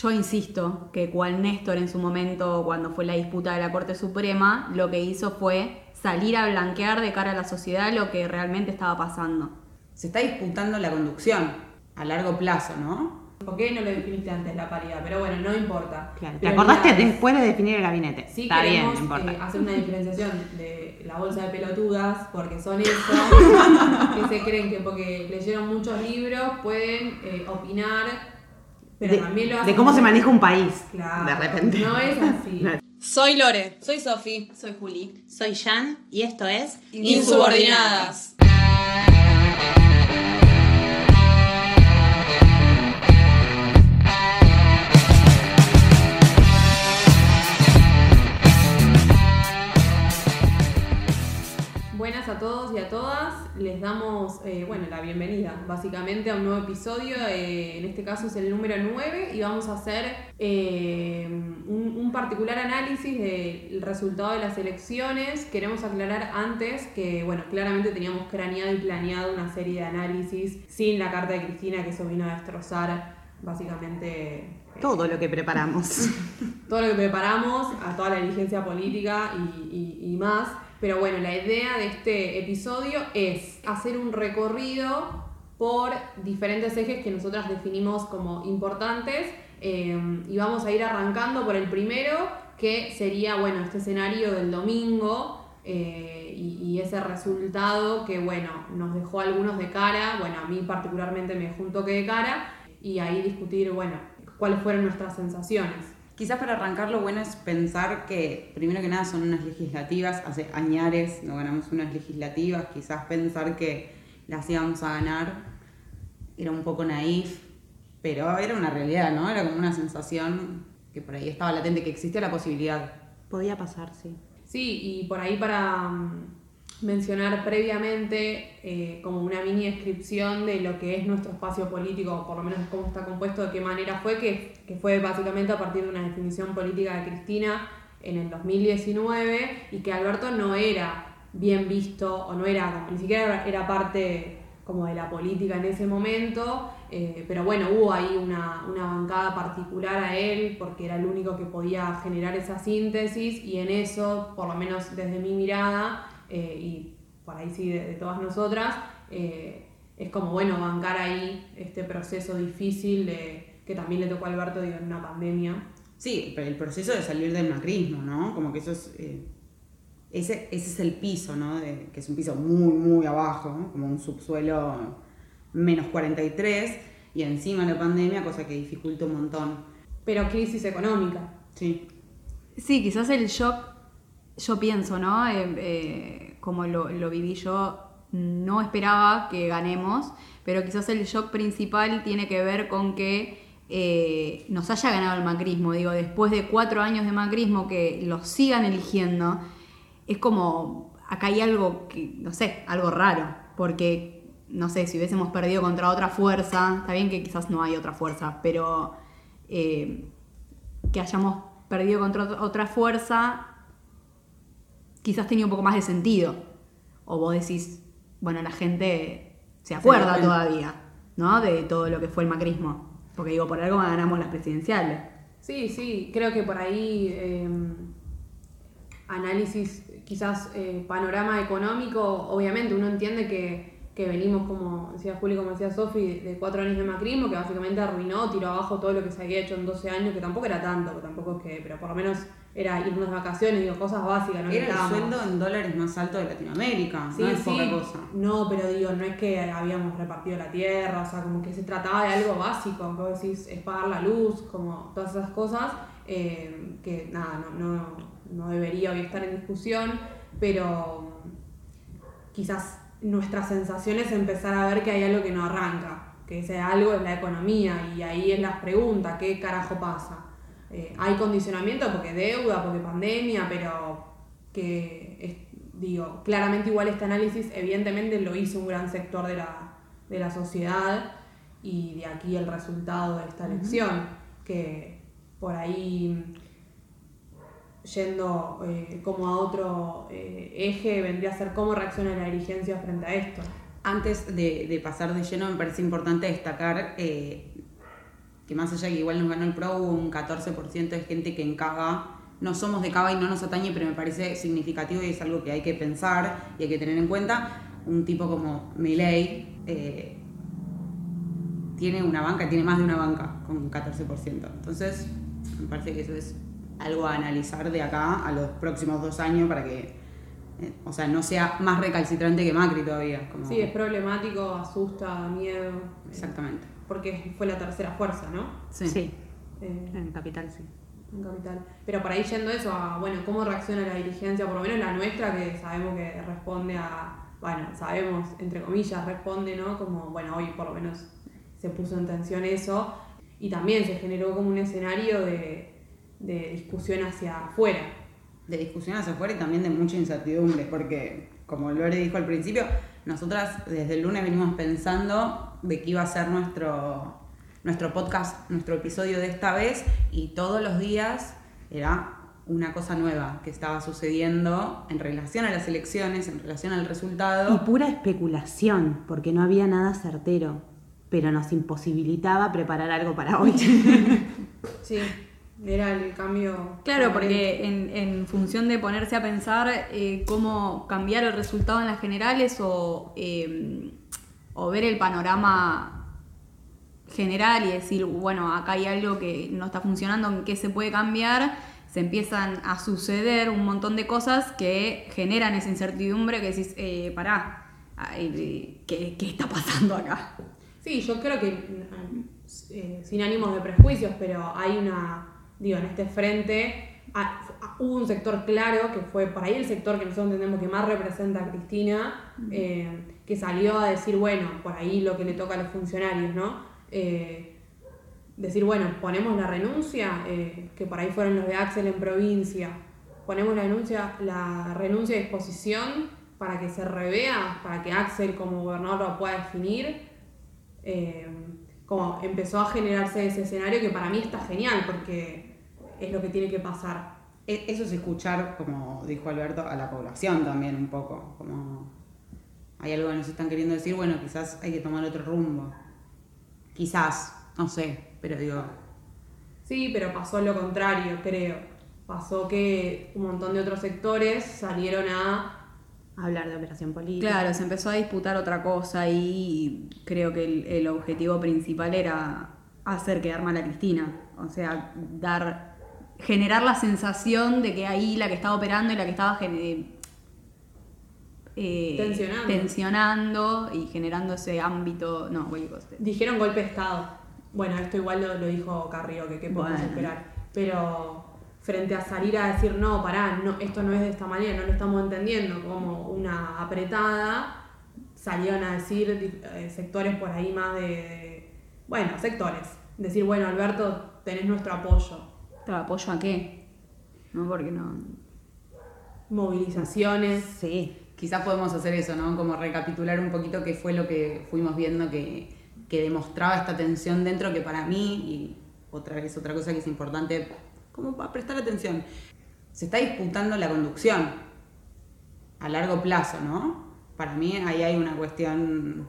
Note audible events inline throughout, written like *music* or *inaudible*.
yo insisto que cual Néstor en su momento, cuando fue la disputa de la Corte Suprema, lo que hizo fue salir a blanquear de cara a la sociedad lo que realmente estaba pasando. Se está disputando la conducción a largo plazo, ¿no? ¿Por qué no lo definiste antes la paridad? Pero bueno, no importa. Claro, ¿Te acordaste después de definir el gabinete? Sí Está bien, queremos no importa. eh, hacer una diferenciación de la bolsa de pelotudas, porque son esos *laughs* que se creen que porque leyeron muchos libros pueden eh, opinar, pero de, también lo de hacen. cómo se maneja un país. Claro, De repente. No es así. *laughs* Soy Lore. Soy Sofi. Soy Juli. Soy Jan y esto es Insubordinadas. A todos y a todas, les damos eh, bueno, la bienvenida básicamente a un nuevo episodio, eh, en este caso es el número 9 y vamos a hacer eh, un, un particular análisis del resultado de las elecciones. Queremos aclarar antes que bueno, claramente teníamos craneado y planeado una serie de análisis sin la carta de Cristina que eso vino a destrozar básicamente todo lo que preparamos. *laughs* todo lo que preparamos, a toda la diligencia política y, y- y más. Pero bueno, la idea de este episodio es hacer un recorrido por diferentes ejes que nosotras definimos como importantes eh, y vamos a ir arrancando por el primero, que sería, bueno, este escenario del domingo eh, y, ese resultado que, bueno, nos dejó algunos de cara, bueno, a mí particularmente me dejó un toque de cara y ahí discutir, bueno, cuáles fueron nuestras sensaciones. Quizás para arrancar lo bueno es pensar que primero que nada son unas legislativas, hace añares no ganamos unas legislativas, quizás pensar que las íbamos a ganar era un poco naif, pero era una realidad, ¿no? Era como una sensación que por ahí estaba latente, que existía la posibilidad. Podía pasar, sí. Sí, y por ahí para mm, mencionar previamente eh, como una mini descripción de lo que es nuestro espacio político, por lo menos cómo está compuesto, de qué manera fue, que, que fue básicamente a partir de una definición política de Cristina en el 2019 y que Alberto no era bien visto o no era, ni siquiera era parte como de la política en ese momento, eh, pero bueno, hubo ahí una, una bancada particular a él porque era el único que podía generar esa síntesis y en eso, por lo menos desde mi mirada, eh, y por ahí sí de, de todas nosotras, eh, es como bueno bancar ahí este proceso difícil de, que también le tocó a Alberto digo, en una pandemia. Sí, pero el proceso de salir del macrismo, ¿no? Como que eso es... eh, ese, ese es el piso, ¿no? De- que es un piso muy, muy abajo, ¿no? como un subsuelo menos 43, y encima la pandemia, cosa que dificulta un montón. Pero crisis económica. Sí. Sí, quizás el shock, yo pienso, ¿no? Eh, como lo, viví yo, no esperaba que ganemos, pero quizás el shock principal tiene que ver con que eh, nos haya ganado el macrismo. Digo, después de cuatro años de macrismo que los sigan eligiendo, es como, acá hay algo que, no sé, algo raro, porque, no sé, si hubiésemos perdido contra otra fuerza, está bien que quizás no hay otra fuerza, pero... eh, que hayamos perdido contra ot- otra fuerza, quizás tenía un poco más de sentido. O vos decís, bueno, la gente se acuerda todavía, ¿no? De todo lo que fue el macrismo. Porque digo, por algo ganamos las presidenciales. Sí, sí, creo que por ahí eh, análisis, quizás eh, panorama económico, obviamente uno entiende que, que venimos, como decía Juli, como decía Sofi, de cuatro años de macrismo, que básicamente arruinó, tiró abajo todo lo que se había hecho en 12 años, que tampoco era tanto, tampoco es que, pero por lo menos era irnos de vacaciones, digo, cosas básicas, ¿no? Era el sueldo en dólares más alto de Latinoamérica, Sí, no es sí. poca cosa. No, pero digo, no es que habíamos repartido la tierra, o sea, como que se trataba de algo básico, vos decís, es pagar la luz, como todas esas cosas, eh, que nada, no, no, no debería hoy estar en discusión, pero quizás nuestra sensación es empezar a ver que hay algo que no arranca, que ese algo es la economía, y ahí es la pregunta, ¿qué carajo pasa? Eh, hay condicionamiento porque deuda, porque pandemia, pero que es- digo, claramente igual este análisis evidentemente lo hizo un gran sector de la, de la sociedad y de aquí el resultado de esta elección, que por ahí yendo eh, como a otro eh, eje vendría a ser cómo reacciona la dirigencia frente a esto. Antes de, de pasar de lleno, me parece importante destacar eh, que más allá de que igual nos ganó el Pro, hubo un 14% de gente que en Cava, no somos de Cava y no nos atañe, pero me parece significativo y es algo que hay que pensar y hay que tener en cuenta. Un tipo como Milei eh, tiene una banca, tiene más de una banca con un 14%. Entonces, me parece que eso es algo a analizar de acá a los próximos dos años para que, eh, o sea, no sea más recalcitrante que Macri todavía. Como... Sí, es problemático, asusta, miedo. Exactamente. Porque fue la tercera fuerza, ¿no? Sí. Eh, En Capital sí. en Capital. Pero por ahí yendo eso a, bueno, cómo reacciona la dirigencia, por lo menos la nuestra, que sabemos que responde a, bueno, sabemos, entre comillas, responde, ¿no? Como, bueno, hoy por lo menos se puso en tensión eso. Y también se generó como un escenario de, de discusión hacia afuera. de discusión hacia afuera y también de mucha incertidumbre, porque como Lore dijo al principio, nosotras desde el lunes venimos pensando de qué iba a ser nuestro, nuestro podcast, nuestro episodio de esta vez, y todos los días era una cosa nueva que estaba sucediendo en relación a las elecciones, en relación al Y resultado. pura especulación, porque no había nada certero, pero nos imposibilitaba preparar algo para hoy. *laughs* Sí, era el cambio. Claro, porque en, en función de ponerse a pensar eh, cómo cambiar el resultado en las generales o, eh, o ver el panorama general y decir, bueno, acá hay algo que no está funcionando, en qué se puede cambiar, se empiezan a suceder un montón de cosas que generan esa incertidumbre que decís, eh, pará, ay, ¿qué, ¿qué está pasando acá? Sí, yo creo que, eh, sin ánimos de prejuicios, pero hay una, digo, en este frente ah, hubo un sector claro, que fue por ahí el sector que nosotros entendemos que más representa a Cristina, eh, que salió a decir, bueno, por ahí lo que le toca a los funcionarios, ¿no? Eh, decir, bueno, ponemos la renuncia, eh, que por ahí fueron los de Axel en provincia, ponemos la renuncia, la renuncia de exposición para que se revea, para que Axel como gobernador lo pueda definir. Eh, como empezó a generarse ese escenario que para mí está genial porque es lo que tiene que pasar. E- Eso es escuchar, como dijo Alberto, a la población también un poco. Como hay algo que nos están queriendo decir, bueno, quizás hay que tomar otro rumbo. Quizás, no sé, pero digo, Sí, pero pasó lo contrario, creo. Pasó que un montón de otros sectores salieron a Hablar de operación política. Claro, se empezó a disputar otra cosa y creo que el, el objetivo principal era hacer quedar mal a Cristina. O sea, dar generar la sensación de que ahí la que estaba operando y la que estaba eh, Tensionando. tensionando y generando ese ámbito. No. Dijeron golpe de Estado. Bueno, esto igual lo, lo dijo Carrillo, que qué podemos Bueno. esperar. Pero frente a salir a decir, no, pará, no, esto no es de esta manera, no lo estamos entendiendo como una apretada, salieron a decir eh, sectores por ahí más de, de- Bueno, sectores. Decir, bueno, Alberto, tenés nuestro apoyo. ¿Pero apoyo a qué? No, porque no. Movilizaciones. Sí. Quizás podemos hacer eso, ¿no? Como recapitular un poquito qué fue lo que fuimos viendo que, que demostraba esta tensión dentro, que para mí, y otra vez otra cosa que es importante, como para prestar atención, se está disputando la conducción a largo plazo, ¿no? Para mí ahí hay una cuestión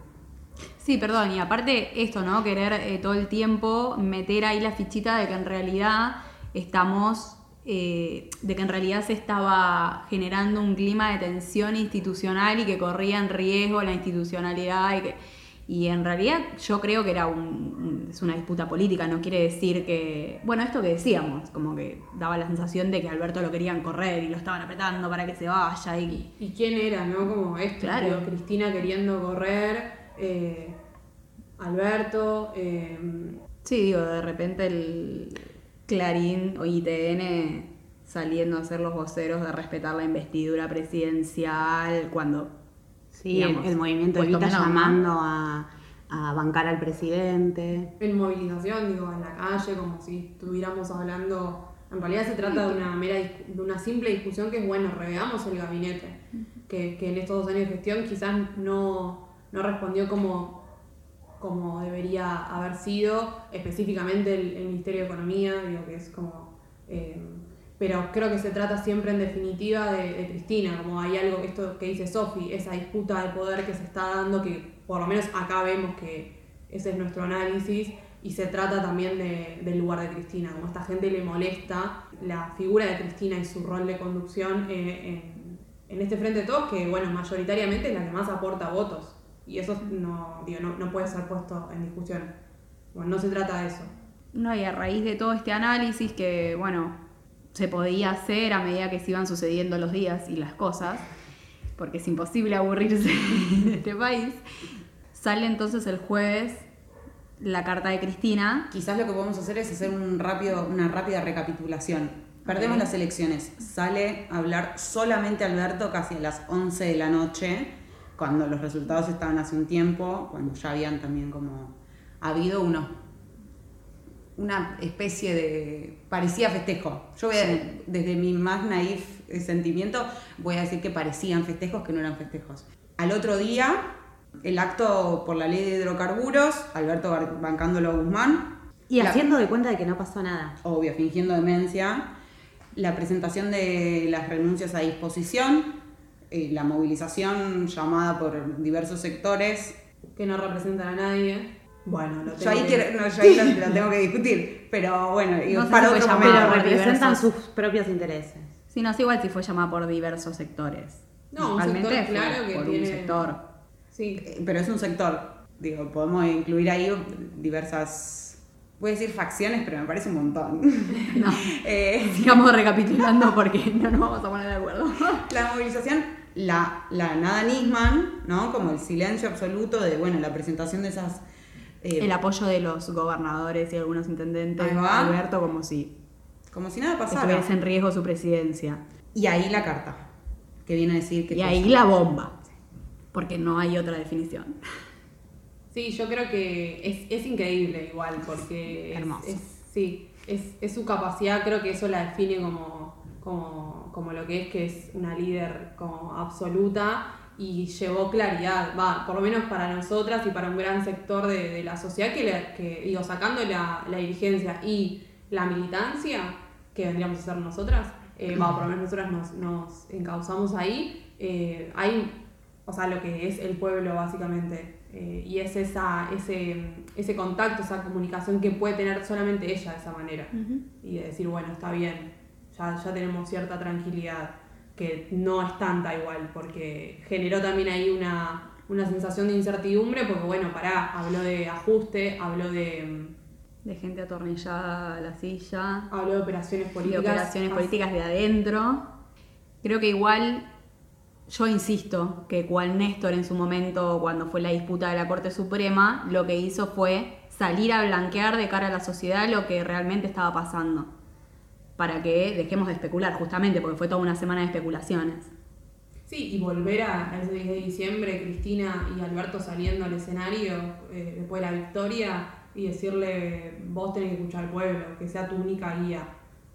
Sí, perdón, y aparte esto, ¿no? Querer eh, todo el tiempo meter ahí la fichita de que en realidad estamos, eh, de que en realidad se estaba generando un clima de tensión institucional y que corría en riesgo la institucionalidad y que... Y en realidad yo creo que era un, es una disputa política, no quiere decir que... Bueno, esto que decíamos, como que daba la sensación de que Alberto lo querían correr y lo estaban apretando para que se vaya y... ¿Y quién era, no? Como esto, Claro. digo, Cristina queriendo correr, eh, Alberto, eh, Sí, digo, de repente el Clarín o ITN saliendo a ser los voceros de respetar la investidura presidencial cuando... Sí, el, Digamos, el movimiento Evita llamando a, a bancar al presidente. en movilización, digo, en la calle, como si estuviéramos hablando. En realidad se trata de una mera de una simple discusión que es bueno, reveamos el gabinete, que, que en estos dos años de gestión quizás no, no respondió como, como debería haber sido, específicamente el, Ministerio de Economía, digo que es como eh, pero creo que se trata siempre en definitiva de, Cristina, como hay algo, esto que dice Sofi, esa disputa de poder que se está dando, que por lo menos acá vemos que ese es nuestro análisis, y se trata también de- del lugar de Cristina, como a esta gente le molesta la figura de Cristina y su rol de conducción eh, en este frente de todos, que bueno, mayoritariamente es la que más aporta votos. Y eso no, digo, no, no puede ser puesto en discusión. Bueno, no se trata de eso. No, y a raíz de todo este análisis que, bueno, se podía hacer a medida que se iban sucediendo los días y las cosas, porque es imposible aburrirse *laughs* en este país, sale entonces el jueves la carta de Cristina. Quizás lo que podemos hacer es hacer un rápido, una rápida recapitulación. Perdemos las elecciones. Sale a hablar solamente Alberto casi a las 11 de la noche, cuando los resultados estaban hace un tiempo, cuando ya habían también como habido unos una especie de parecía festejo. Yo voy a- desde mi más naif sentimiento voy a decir que parecían festejos que no eran festejos. Al otro día, el acto por la ley de hidrocarburos, Alberto bancándolo a Guzmán, Y La- haciendo de cuenta de que no pasó nada. obvio, fingiendo demencia, la presentación de las renuncias a disposición, eh, la movilización llamada por diversos sectores. Que no representan a nadie. Bueno, lo Yo tengo ahí, que- quiero- no, yo ahí lo, *laughs* lo tengo que discutir, pero bueno, No sé para si otro momento. Pero representan diversos- sus propios intereses. Sí, no sé igual si fue llamada por diversos sectores. No, un sector claro que por tiene- un sector. Sí, Eh, Pero es un sector, digo, podemos incluir ahí diversas, voy a decir facciones, pero me parece un montón. *laughs* No, *laughs* Eh, sigamos recapitulando porque no nos vamos a poner de acuerdo. la movilización, la, la nada Nisman, ¿no? Como el silencio absoluto de, bueno, la presentación de esas... eh, El apoyo de los gobernadores y algunos intendentes. Alberto, como si como si nada pasara. estuviese en riesgo su presidencia. Y ahí la carta, que viene a decir que... Y ahí la bomba, porque no hay otra definición. Sí, yo creo que es, es increíble igual, porque es- Hermoso. es- sí, es, es su capacidad, creo que eso la define como, como, como lo que es, que es una líder como absoluta y llevó claridad, va, por lo menos para nosotras y para un gran sector de, de la sociedad que, le- que, digo, sacando la, la dirigencia y la militancia, que vendríamos a ser nosotras, eh, va, por lo menos nosotras nos, nos encauzamos ahí, eh, hay o sea, lo que es el pueblo básicamente. Eh, y es esa, ese, ese contacto, esa comunicación que puede tener solamente ella de esa manera. Y de decir, bueno, está bien, ya, ya tenemos cierta tranquilidad, que no es tanta igual, porque generó también ahí una, una sensación de incertidumbre, porque bueno, pará, habló de ajuste, habló de, De gente atornillada a la silla, habló de operaciones de políticas. operaciones Así- políticas de adentro. Creo que igual, yo insisto, que cual Néstor en su momento, cuando fue la disputa de la Corte Suprema, lo que hizo fue salir a blanquear de cara a la sociedad lo que realmente estaba pasando. Para que dejemos de especular, justamente, porque fue toda una semana de especulaciones. Sí, y volver a, ese 10 de diciembre, Cristina y Alberto saliendo al escenario eh, después de la victoria y decirle, vos tenés que escuchar al pueblo, que sea tu única guía.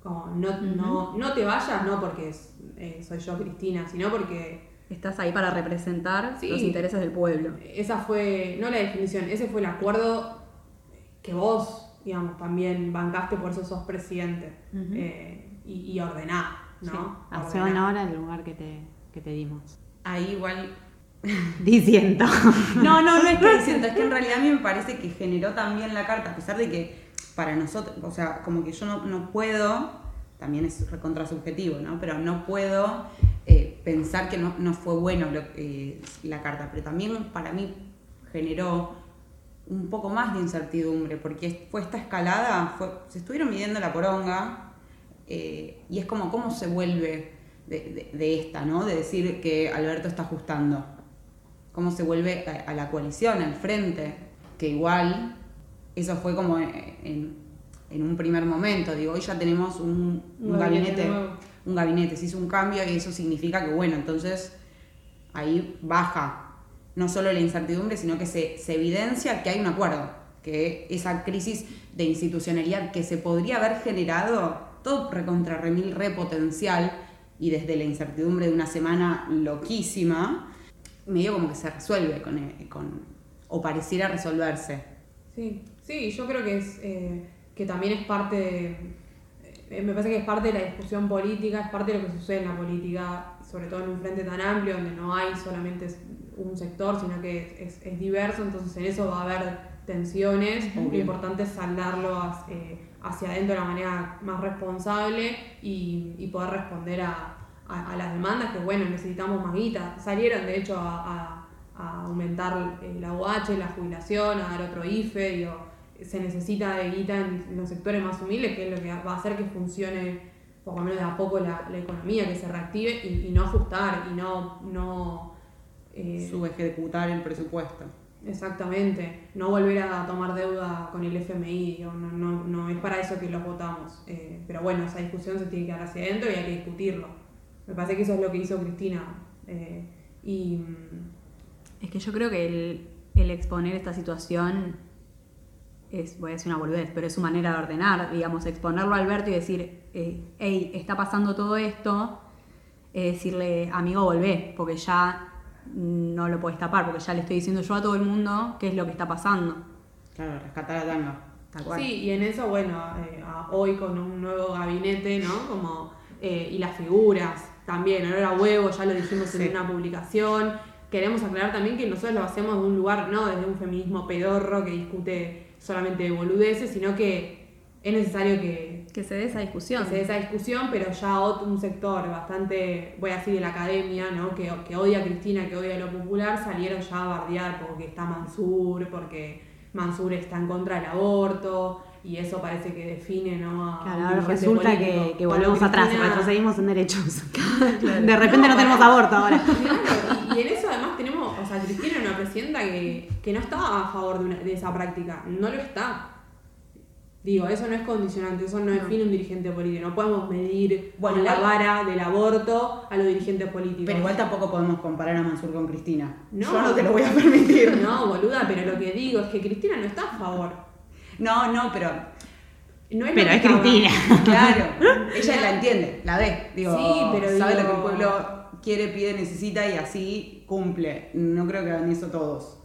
Como, no, no, no te vayas, no porque eh, soy yo Cristina, sino porque Estás ahí para representar Sí. los intereses del pueblo. esa fue, no la definición, ese fue el acuerdo que vos, digamos, también bancaste, por eso sos presidente. eh, y, y ordená, ¿no? Hace Ordená. honor al lugar que te, que te dimos. Ahí igual *laughs* Diciendo. No, no, no es que *laughs* diciendo, es que en realidad a mí me parece que generó también la carta, a pesar de que para nosotros, o sea, como que yo no, no puedo, también es recontra subjetivo, ¿no? Pero no puedo eh, pensar que no, no fue bueno lo- eh, la carta, pero también para mí generó un poco más de incertidumbre, porque fue esta escalada, fue, se estuvieron midiendo la poronga, eh, y es como cómo se vuelve de, de- de esta, ¿no? De decir que Alberto está ajustando. Cómo se vuelve a, a la coalición, al frente, que igual eso fue como en, en un primer momento, digo, hoy ya tenemos un, gabinete un gabinete, se hizo un cambio y eso significa que, bueno, entonces ahí baja no solo la incertidumbre, sino que se, evidencia que hay un acuerdo, que esa crisis de institucionalidad que se podría haber generado, todo recontra remil repotencial, y desde la incertidumbre de una semana loquísima, medio como que se resuelve con, eh, con o pareciera resolverse. Sí, sí, yo creo que es eh, que también es parte eh, me parece que es parte de la discusión política, es parte de lo que sucede en la política, sobre todo en un frente tan amplio donde no hay solamente un sector, sino que es, es diverso, entonces en eso va a haber tensiones, lo Obvio. importante es saldarlo hacia, eh, hacia adentro de la manera más responsable y, y poder responder a, a- a las demandas que, bueno, necesitamos más guita. Salieron, de hecho, a, aumentar eh, la UH, la jubilación, a dar otro IFE, digo, se necesita de guita en los sectores más humildes, que es lo que va a hacer que funcione por lo menos de a poco la, la economía, que se reactive y, y no ajustar y no... no eh, Subejecutar el presupuesto. Exactamente, no volver a tomar deuda con el FMI, no, no, no es para eso que los votamos. Eh, pero bueno, esa discusión se tiene que dar hacia adentro y hay que discutirlo. Me parece que eso es lo que hizo Cristina. eh, y mm, Es que yo creo que el, el exponer esta situación es, voy a decir una boludez, pero es su manera de ordenar, digamos, exponerlo a Alberto y decir, eh, hey, está pasando todo esto, es decirle, amigo, volvé, porque ya no lo puedes tapar, porque ya le estoy diciendo yo a todo el mundo qué es lo que está pasando. Claro, rescatar a Tanga. Tal cual. sí, y en eso, bueno, eh, a- hoy con un nuevo gabinete, ¿no? Como, eh, y las figuras también, ahora huevo, ya lo dijimos Sí. en una publicación. Queremos aclarar también que nosotros lo hacemos de un lugar, no desde un feminismo pedorro que discute solamente boludeces, sino que es necesario que, Que se dé esa discusión. que se dé esa discusión, pero ya otro, un sector bastante, voy a decir, de la academia, ¿no? que, que odia a Cristina, que odia a lo popular, salieron ya a bardear porque está Mansur, porque Mansur está en contra del aborto, y eso parece que define, ¿no? A Claro, ahora resulta que, que volvemos atrás, Cristina- retrocedimos en derechos. *laughs* De repente no tenemos aborto ahora. *laughs* Claro, y, y en eso además tenemos, o sea, Cristina era una presidenta que, que no estaba a favor de, una- de esa práctica, no lo está. Digo, eso no es condicionante, eso no, define un dirigente político. No podemos medir Bueno, con la vara del aborto a los dirigentes políticos. Pero igual tampoco podemos comparar a Mansur con Cristina. No. Yo no te lo voy a permitir. *laughs* No, boluda, pero lo que digo es que Cristina no está a favor. No, no, pero No es Pero lo que es Cristina. *laughs* claro, *laughs* ella la entiende, la ve. Digo, Sí, pero sabe digo- lo que el pueblo quiere, pide, necesita y así cumple. No creo que hagan eso todos.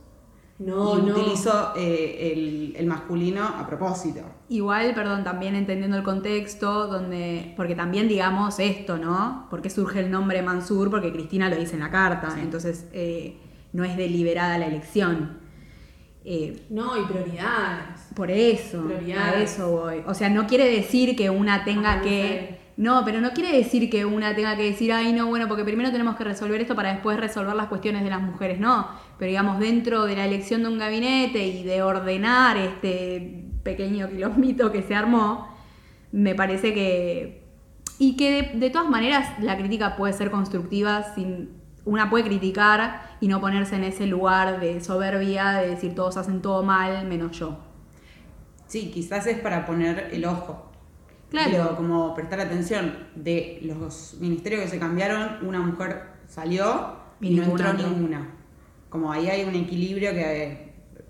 No, y no. utilizo eh, el, el masculino a propósito. Igual, perdón, también entendiendo el contexto, donde, porque también digamos esto, ¿no? Porque surge el nombre Mansur, porque Cristina lo dice en la carta, Sí. entonces eh, no es deliberada la elección. Eh, No, y prioridades. por eso, a Prioridades. eso voy. O sea, no quiere decir que una tenga que... No, pero no quiere decir que una tenga que decir, ay, no, bueno, porque primero tenemos que resolver esto para después resolver las cuestiones de las mujeres. No, pero digamos, dentro de la elección de un gabinete y de ordenar este pequeño quilombito que se armó, me parece que... Y que de, de todas maneras la crítica puede ser constructiva sin... Una puede criticar y no ponerse en ese lugar de soberbia, de decir todos hacen todo mal, menos yo. Sí, quizás es para poner el ojo. Claro. Digo, como prestar atención de los ministerios que se cambiaron, una mujer salió y, Y no entró. ninguna. Como ahí hay un equilibrio que eh,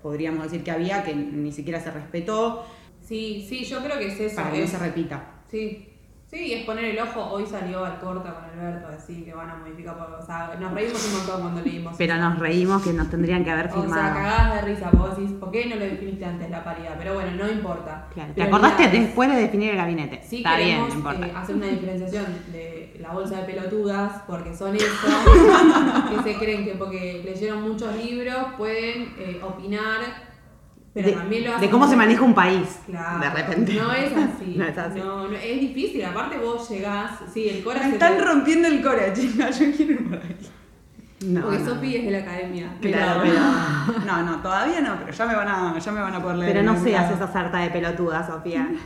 podríamos decir que había, que ni siquiera se respetó, Sí, sí, yo creo que es eso. para que no se repita. Sí. Sí, es poner el ojo. Hoy salió al corta con Alberto a decir que van a modificar por. O sea, nos reímos un montón cuando leímos. Pero nos reímos que nos tendrían que haber O sea, firmado. cagás de risa, vos decís, ¿por qué no lo definiste antes la paridad? Pero bueno, no importa. Claro, ¿Te acordaste después de definir el gabinete? Sí Está bien, queremos no importa. eh, hacer una diferenciación de la bolsa de pelotudas, porque son esos *laughs* que se creen que porque leyeron muchos libros pueden eh, opinar, pero de, también lo de hacen cómo se maneja un país. Claro, De repente. No es así. *laughs* No es así. No, no, es difícil. Aparte vos llegás, sí, el Cora Me están te- rompiendo el core, chicas, yo quiero ir por ahí. No, Porque no. Sofi es de la academia. Claro, pero- pero, No, no, todavía no, pero ya me van a, ya me van a poder leer. pero no seas esa sarta de pelotuda, Sofía. *laughs*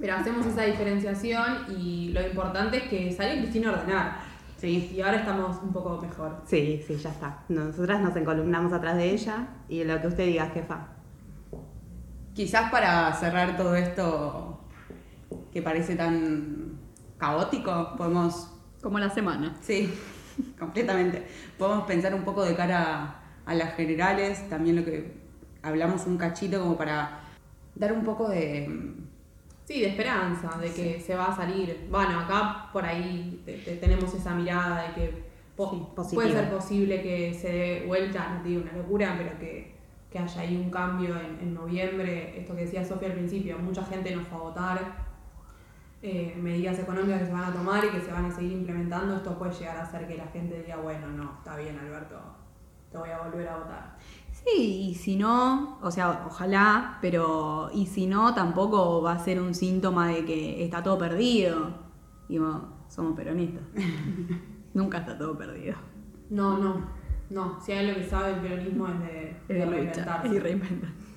Pero hacemos esa diferenciación y lo importante es que salió Cristina a ordenar. Sí. Y ahora estamos un poco mejor. Sí, sí, ya está. Nosotras nos encolumnamos atrás de ella y lo que usted diga, jefa. Quizás para cerrar todo esto que parece tan caótico, podemos Como la semana. Sí, *laughs* completamente. Podemos pensar un poco de cara a las generales, también lo que hablamos un cachito como para dar un poco de... Sí, de esperanza, de que se va a salir. Bueno, acá por ahí te- te- tenemos esa mirada de que po- Sí, positiva. puede ser posible que se dé vuelta, no te digo una locura, pero que, que haya ahí un cambio en, en noviembre, esto que decía Sofía al principio, mucha gente nos fue a votar, eh, medidas económicas que se van a tomar y que se van a seguir implementando, esto puede llegar a hacer que la gente diga, bueno, no, está bien Alberto, te voy a volver a votar. Sí, y si no, o sea, ojalá, pero y si no, tampoco va a ser un síntoma de que está todo perdido. Digo, somos peronistas. *laughs* Nunca está todo perdido. No, no, no, si hay lo que sabe el peronismo es de, de reinventarse. Y reinventarse.